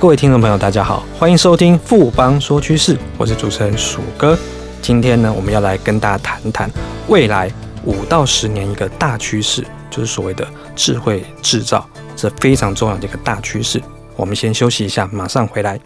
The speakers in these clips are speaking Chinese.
各位听众朋友，大家好，欢迎收听富邦说趋势，我是主持人鼠哥。今天呢，我们要来跟大家谈谈未来五到十年一个大趋势，就是所谓的智慧制造，这非常重要的一个大趋势。我们先休息一下，马上回来。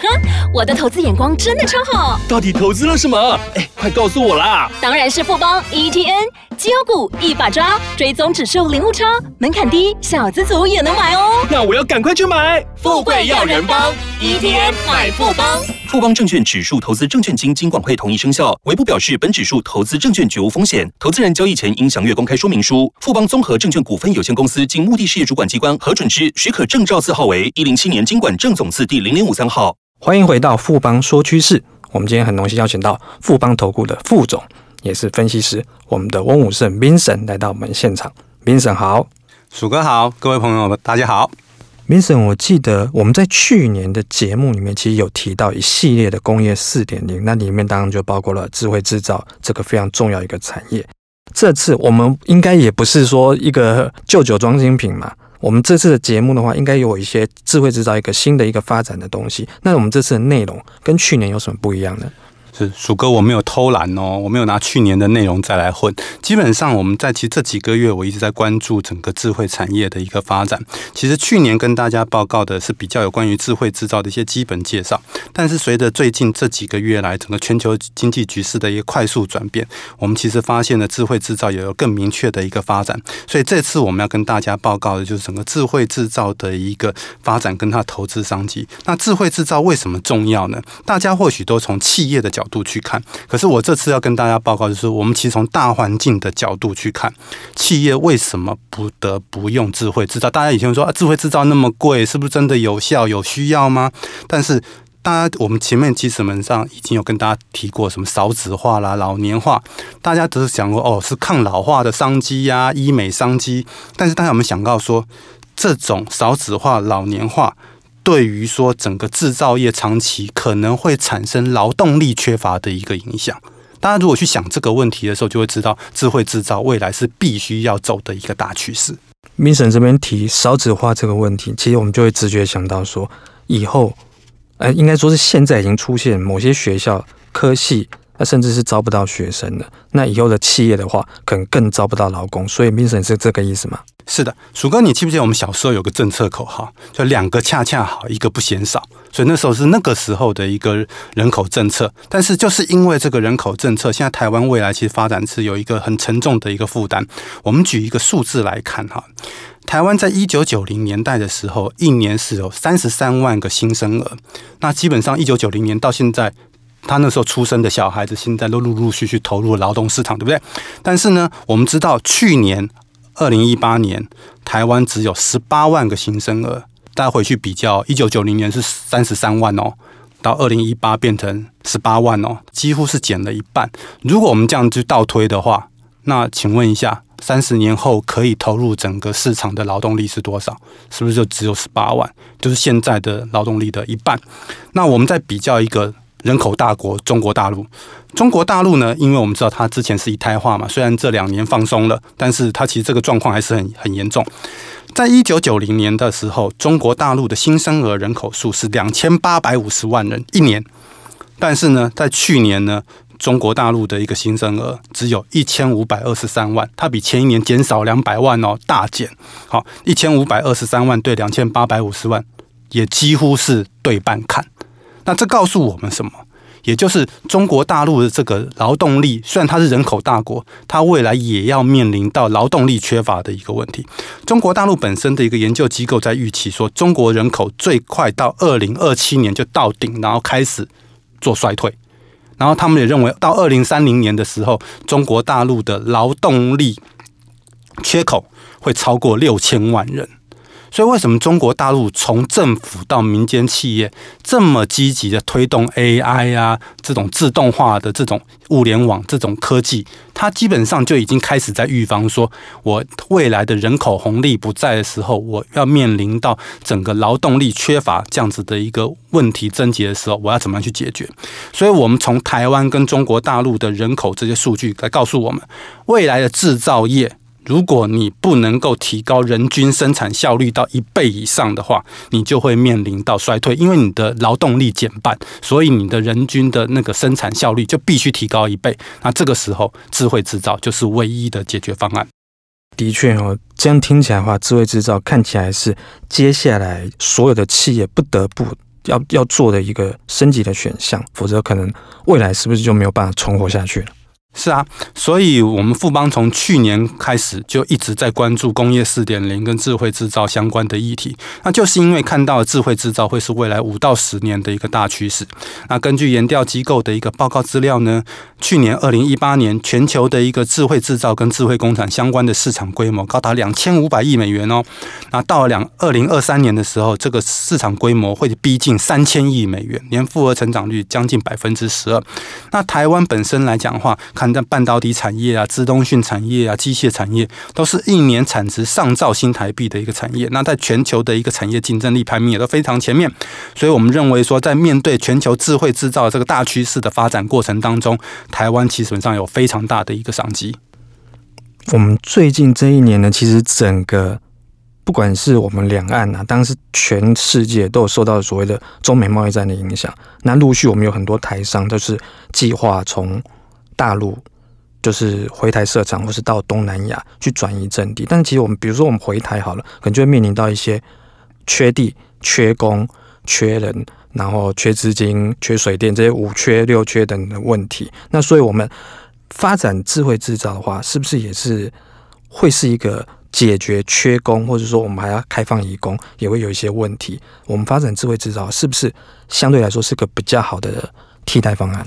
哼，我的投资眼光真的超好。到底投资了什么？哎，快告诉我啦！当然是富邦 ETN 绩优股一把抓，追踪指数零误差，门槛低，小资族也能买哦。那我要赶快去买。富贵要人帮，ETN 买富邦。富邦证券指数投资证券经金管会同意生效。唯不表示，本指数投资证券绝无风险，投资人交易前应详阅公开说明书。富邦综合证券股份有限公司经目的事业主管机关核准之许可证照字号为一零七年金管证总字第零零五三号。欢迎回到富邦说趋势。我们今天很荣幸邀请到富邦投顾的副总，也是分析师，我们的翁武胜 Vincent 来到我们现场。Vincent 好，鼠哥好，各位朋友们大家好。Vincent，我记得我们在去年的节目里面其实有提到一系列的工业四点零，那里面当然就包括了智慧制造这个非常重要一个产业。这次我们应该也不是说一个旧酒装新品嘛。我们这次的节目的话，应该有一些智慧制造一个新的一个发展的东西。那我们这次的内容跟去年有什么不一样呢？是鼠哥，我没有偷懒哦，我没有拿去年的内容再来混。基本上，我们在其实这几个月，我一直在关注整个智慧产业的一个发展。其实去年跟大家报告的是比较有关于智慧制造的一些基本介绍，但是随着最近这几个月来整个全球经济局势的一个快速转变，我们其实发现了智慧制造也有更明确的一个发展。所以这次我们要跟大家报告的就是整个智慧制造的一个发展跟它投资商机。那智慧制造为什么重要呢？大家或许都从企业的角度去看，可是我这次要跟大家报告，就是我们其实从大环境的角度去看，企业为什么不得不用智慧制造？大家以前说啊，智慧制造那么贵，是不是真的有效、有需要吗？但是大家，我们前面其实门上已经有跟大家提过，什么少子化啦、老年化，大家只是想过哦，是抗老化的商机呀、医美商机，但是大家有没有想到说，这种少子化、老年化？对于说整个制造业长期可能会产生劳动力缺乏的一个影响，大家如果去想这个问题的时候，就会知道智慧制造未来是必须要走的一个大趋势。明神这边提少子化这个问题，其实我们就会直觉想到说，以后，呃，应该说是现在已经出现某些学校科系。那甚至是招不到学生的，那以后的企业的话，可能更招不到劳工。所以，Vincent 是这个意思吗？是的，鼠哥，你记不记得我们小时候有个政策口号，就两个恰恰好，一个不嫌少。所以那时候是那个时候的一个人口政策。但是就是因为这个人口政策，现在台湾未来其实发展是有一个很沉重的一个负担。我们举一个数字来看哈，台湾在一九九零年代的时候，一年是有三十三万个新生儿。那基本上一九九零年到现在。他那时候出生的小孩子，现在都陆陆续续投入劳动市场，对不对？但是呢，我们知道去年二零一八年，台湾只有十八万个新生儿。大家回去比较，一九九零年是三十三万哦，到二零一八变成十八万哦，几乎是减了一半。如果我们这样去倒推的话，那请问一下，三十年后可以投入整个市场的劳动力是多少？是不是就只有十八万？就是现在的劳动力的一半。那我们再比较一个。人口大国中国大陆，中国大陆呢，因为我们知道它之前是一胎化嘛，虽然这两年放松了，但是它其实这个状况还是很很严重。在一九九零年的时候，中国大陆的新生儿人口数是两千八百五十万人一年，但是呢，在去年呢，中国大陆的一个新生儿只有一千五百二十三万，它比前一年减少两百万哦，大减。好，一千五百二十三万对两千八百五十万，也几乎是对半砍。那这告诉我们什么？也就是中国大陆的这个劳动力，虽然它是人口大国，它未来也要面临到劳动力缺乏的一个问题。中国大陆本身的一个研究机构在预期说，中国人口最快到二零二七年就到顶，然后开始做衰退。然后他们也认为，到二零三零年的时候，中国大陆的劳动力缺口会超过六千万人。所以，为什么中国大陆从政府到民间企业这么积极的推动 AI 啊，这种自动化的这种物联网这种科技，它基本上就已经开始在预防说，我未来的人口红利不在的时候，我要面临到整个劳动力缺乏这样子的一个问题症结的时候，我要怎么样去解决？所以，我们从台湾跟中国大陆的人口这些数据来告诉我们，未来的制造业。如果你不能够提高人均生产效率到一倍以上的话，你就会面临到衰退，因为你的劳动力减半，所以你的人均的那个生产效率就必须提高一倍。那这个时候，智慧制造就是唯一的解决方案。的确哦，这样听起来的话，智慧制造看起来是接下来所有的企业不得不要要做的一个升级的选项，否则可能未来是不是就没有办法存活下去了？是啊，所以我们富邦从去年开始就一直在关注工业四点零跟智慧制造相关的议题，那就是因为看到智慧制造会是未来五到十年的一个大趋势。那根据研调机构的一个报告资料呢，去年二零一八年全球的一个智慧制造跟智慧工厂相关的市场规模高达两千五百亿美元哦。那到了两二零二三年的时候，这个市场规模会逼近三千亿美元，年复合成长率将近百分之十二。那台湾本身来讲的话，看在半导体产业啊、资通讯产业啊、机械产业，都是一年产值上兆新台币的一个产业。那在全球的一个产业竞争力排名也都非常前面。所以我们认为说，在面对全球智慧制造这个大趋势的发展过程当中，台湾基本上有非常大的一个商机。我们最近这一年呢，其实整个不管是我们两岸啊，当然是全世界都有受到所谓的中美贸易战的影响。那陆续我们有很多台商都是计划从大陆就是回台设厂，或是到东南亚去转移阵地。但其实我们，比如说我们回台好了，可能就会面临到一些缺地、缺工、缺人，然后缺资金、缺水电这些五缺六缺等的问题。那所以我们发展智慧制造的话，是不是也是会是一个解决缺工，或者说我们还要开放移工，也会有一些问题？我们发展智慧制造，是不是相对来说是个比较好的替代方案？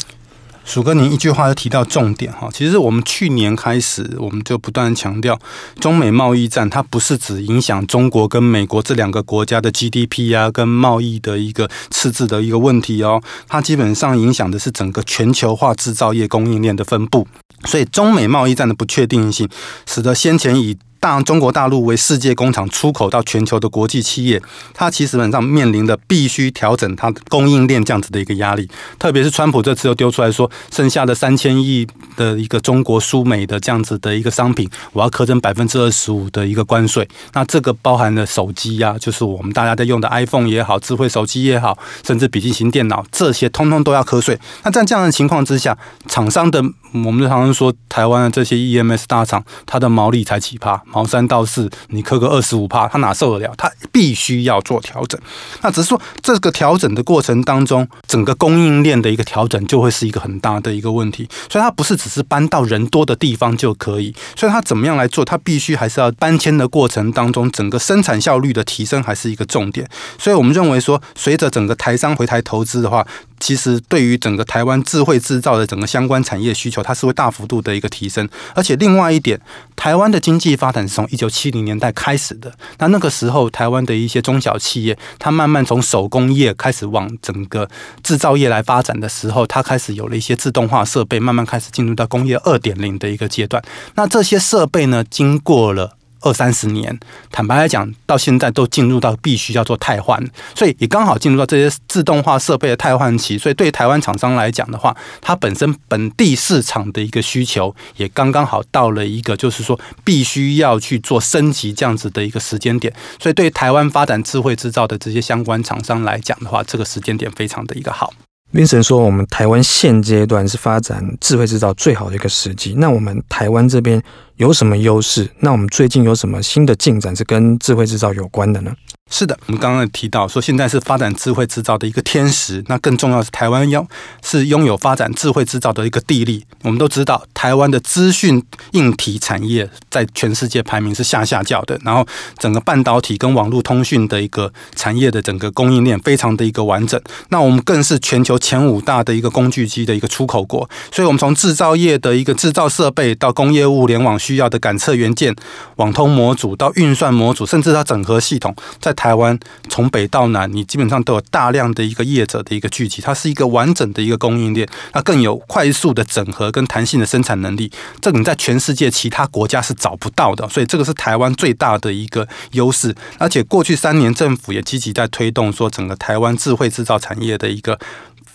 鼠哥，您一句话就提到重点哈。其实我们去年开始，我们就不断强调，中美贸易战它不是只影响中国跟美国这两个国家的 GDP 啊，跟贸易的一个赤字的一个问题哦，它基本上影响的是整个全球化制造业供应链的分布。所以，中美贸易战的不确定性，使得先前以大中国大陆为世界工厂出口到全球的国际企业，它其实本上面临的必须调整它供应链这样子的一个压力。特别是川普这次又丢出来说，剩下的三千亿的一个中国输美的这样子的一个商品，我要课征百分之二十五的一个关税。那这个包含了手机呀、啊，就是我们大家在用的 iPhone 也好，智慧手机也好，甚至笔记型电脑这些，通通都要课税。那在这样的情况之下，厂商的我们常常说，台湾的这些 EMS 大厂，它的毛利才几趴。毛三到四，你磕个二十五趴，他哪受得了？他必须要做调整。那只是说，这个调整的过程当中，整个供应链的一个调整就会是一个很大的一个问题。所以，它不是只是搬到人多的地方就可以。所以，它怎么样来做？它必须还是要搬迁的过程当中，整个生产效率的提升还是一个重点。所以我们认为说，随着整个台商回台投资的话，其实对于整个台湾智慧制造的整个相关产业需求，它是会大幅度的一个提升。而且，另外一点，台湾的经济发展是从一九七零年代开始的，那那个时候，台湾的一些中小企业，它慢慢从手工业开始往整个制造业来发展的时候，它开始有了一些自动化设备，慢慢开始进入到工业二点零的一个阶段。那这些设备呢，经过了。二三十年，坦白来讲，到现在都进入到必须要做汰换，所以也刚好进入到这些自动化设备的汰换期。所以对台湾厂商来讲的话，它本身本地市场的一个需求也刚刚好到了一个就是说必须要去做升级这样子的一个时间点。所以对台湾发展智慧制造的这些相关厂商来讲的话，这个时间点非常的一个好。冰神说，我们台湾现阶段是发展智慧制造最好的一个时机。那我们台湾这边有什么优势？那我们最近有什么新的进展是跟智慧制造有关的呢？是的，我们刚刚提到说，现在是发展智慧制造的一个天时。那更重要的是，台湾要是拥有发展智慧制造的一个地利。我们都知道，台湾的资讯硬体产业在全世界排名是下下叫的。然后，整个半导体跟网络通讯的一个产业的整个供应链非常的一个完整。那我们更是全球前五大的一个工具机的一个出口国。所以，我们从制造业的一个制造设备到工业物联网需要的感测元件、网通模组到运算模组，甚至到整合系统，在台湾从北到南，你基本上都有大量的一个业者的一个聚集，它是一个完整的一个供应链，那更有快速的整合跟弹性的生产能力，这你在全世界其他国家是找不到的，所以这个是台湾最大的一个优势。而且过去三年政府也积极在推动说整个台湾智慧制造产业的一个。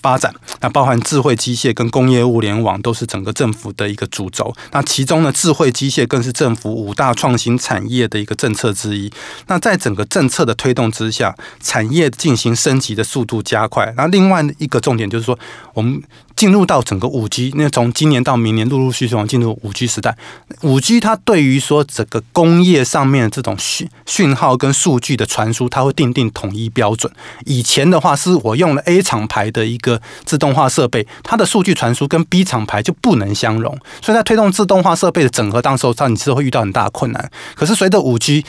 发展。那包含智慧机械跟工业物联网都是整个政府的一个主轴。那其中呢，智慧机械更是政府五大创新产业的一个政策之一。那在整个政策的推动之下，产业进行升级的速度加快。那另外一个重点就是说，我们。进入到整个五 G，那从今年到明年，陆陆续续往进入五 G 时代。五 G 它对于说整个工业上面的这种讯讯号跟数据的传输，它会订定统一标准。以前的话，是我用了 A 厂牌的一个自动化设备，它的数据传输跟 B 厂牌就不能相容，所以在推动自动化设备的整合当时候，它你是会遇到很大的困难。可是随着五 G，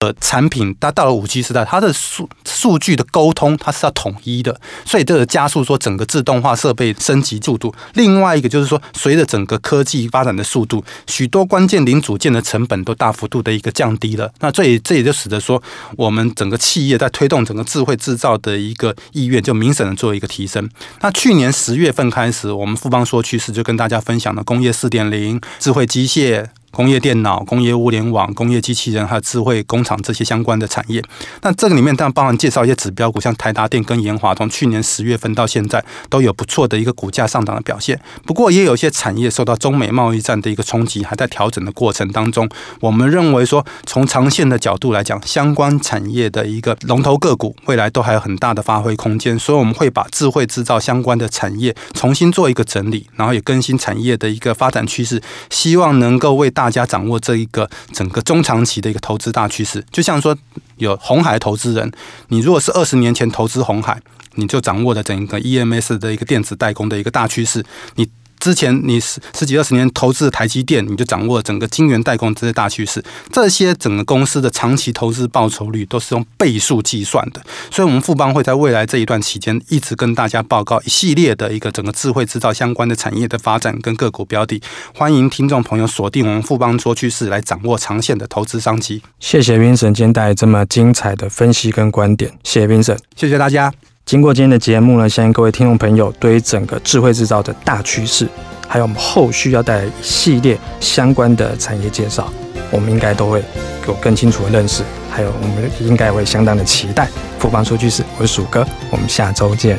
呃，产品它到了五 G 时代，它的数数据的沟通它是要统一的，所以这个加速说整个自动化设备升级速度。另外一个就是说，随着整个科技发展的速度，许多关键零组件的成本都大幅度的一个降低了。那这也这也就使得说，我们整个企业在推动整个智慧制造的一个意愿就明显的做一个提升。那去年十月份开始，我们富邦说趋势就跟大家分享了工业四点零、智慧机械。工业电脑、工业物联网、工业机器人，还有智慧工厂这些相关的产业。那这个里面当然包含介绍一些指标股，像台达电跟研华，从去年十月份到现在都有不错的一个股价上涨的表现。不过也有一些产业受到中美贸易战的一个冲击，还在调整的过程当中。我们认为说，从长线的角度来讲，相关产业的一个龙头个股未来都还有很大的发挥空间。所以我们会把智慧制造相关的产业重新做一个整理，然后也更新产业的一个发展趋势，希望能够为大家掌握这一个整个中长期的一个投资大趋势，就像说有红海投资人，你如果是二十年前投资红海，你就掌握了整个 EMS 的一个电子代工的一个大趋势，你。之前你十十几二十年投资台积电，你就掌握了整个晶圆代工这些大趋势。这些整个公司的长期投资报酬率都是用倍数计算的。所以，我们富邦会在未来这一段期间，一直跟大家报告一系列的一个整个智慧制造相关的产业的发展跟个股标的。欢迎听众朋友锁定我们富邦说趋势，来掌握长线的投资商机。谢谢 Vincent 今天带来这么精彩的分析跟观点。谢谢 Vincent，谢谢大家。经过今天的节目呢，相信各位听众朋友对于整个智慧制造的大趋势，还有我们后续要带来一系列相关的产业介绍，我们应该都会有更清楚的认识，还有我们应该会相当的期待。富邦说句是，我是鼠哥，我们下周见。